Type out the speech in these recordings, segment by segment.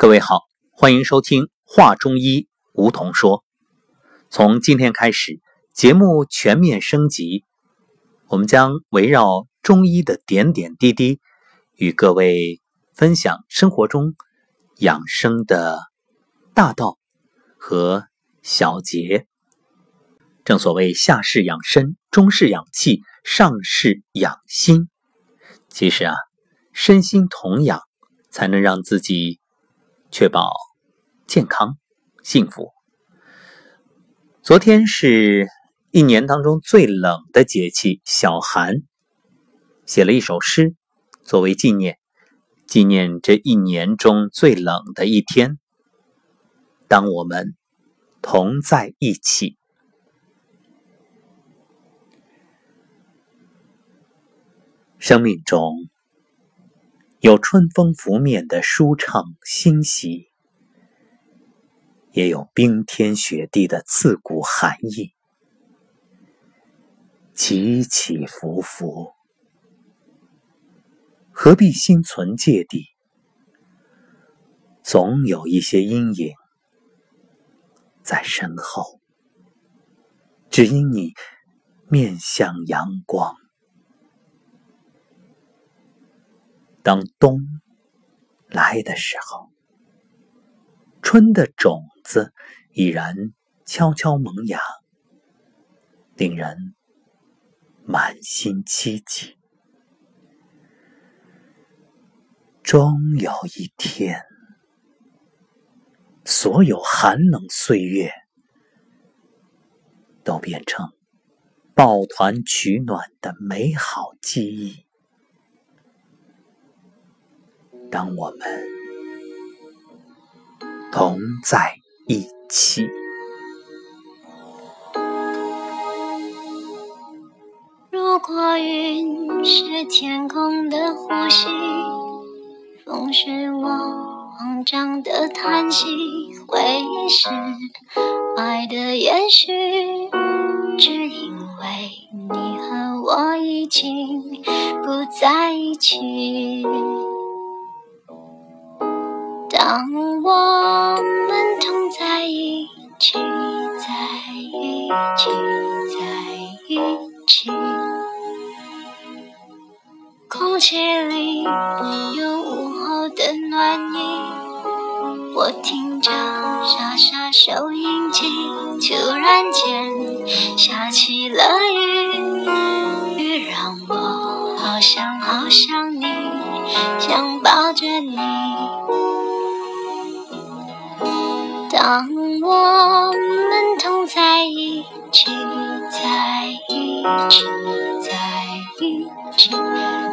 各位好，欢迎收听《话中医》，梧桐说。从今天开始，节目全面升级，我们将围绕中医的点点滴滴，与各位分享生活中养生的大道和小节。正所谓下士养身，中士养气，上士养心。其实啊，身心同养，才能让自己确保健康、幸福。昨天是一年当中最冷的节气小寒，写了一首诗作为纪念，纪念这一年中最冷的一天。当我们同在一起。生命中有春风拂面的舒畅欣喜，也有冰天雪地的刺骨寒意，起起伏伏，何必心存芥蒂？总有一些阴影在身后，只因你面向阳光。当冬来的时候，春的种子已然悄悄萌芽，令人满心期冀。终有一天，所有寒冷岁月都变成抱团取暖的美好记忆。当我们同在一起，如果云是天空的呼吸，风是我慌张的叹息，回忆是爱的延续，只因为你和我已经不在一起。一起，在一起，空气里有午后的暖意。我听着沙沙收音机，突然间下起了当我们同在一起，在一起，在一起，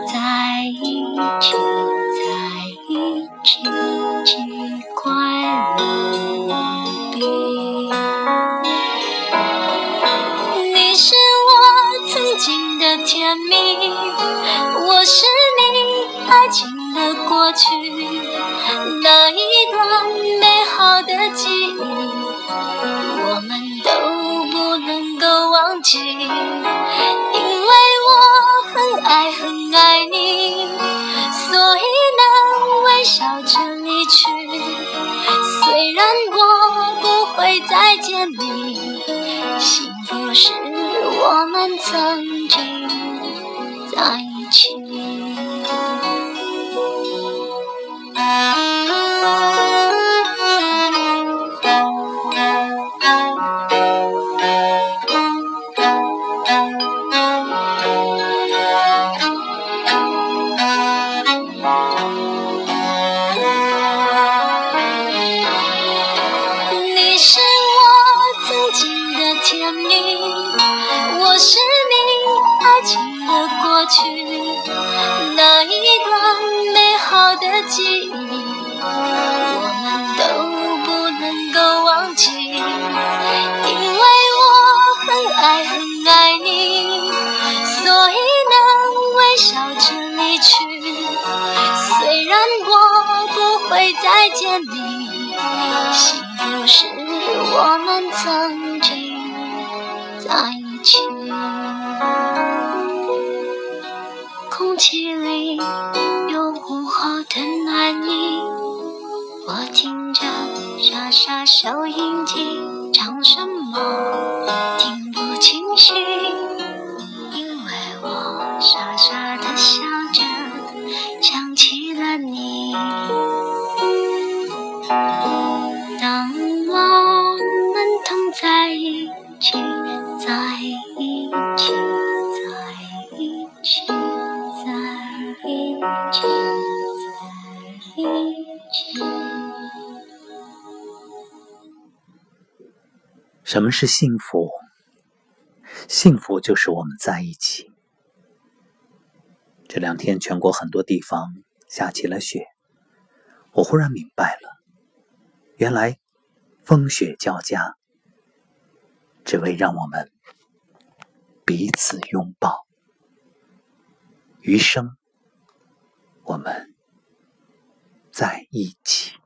在一起，在一起，既快乐无比。你是我曾经的甜蜜，我是你爱情的过去，那一记忆，我们都不能够忘记，因为我很爱很爱你，所以能微笑着离去。虽然我不会再见你，幸福是我们曾经在一起。甜蜜，我是你爱情的过去，那一段美好的记忆，我们都不能够忘记，因为我很爱很爱你，所以能微笑着离去。虽然我不会再见你，幸福是我们曾经在一起。空气里有午后的暖意，我听着沙沙收音机，什么是幸福？幸福就是我们在一起。这两天，全国很多地方下起了雪，我忽然明白了，原来风雪交加，只为让我们彼此拥抱，余生我们在一起。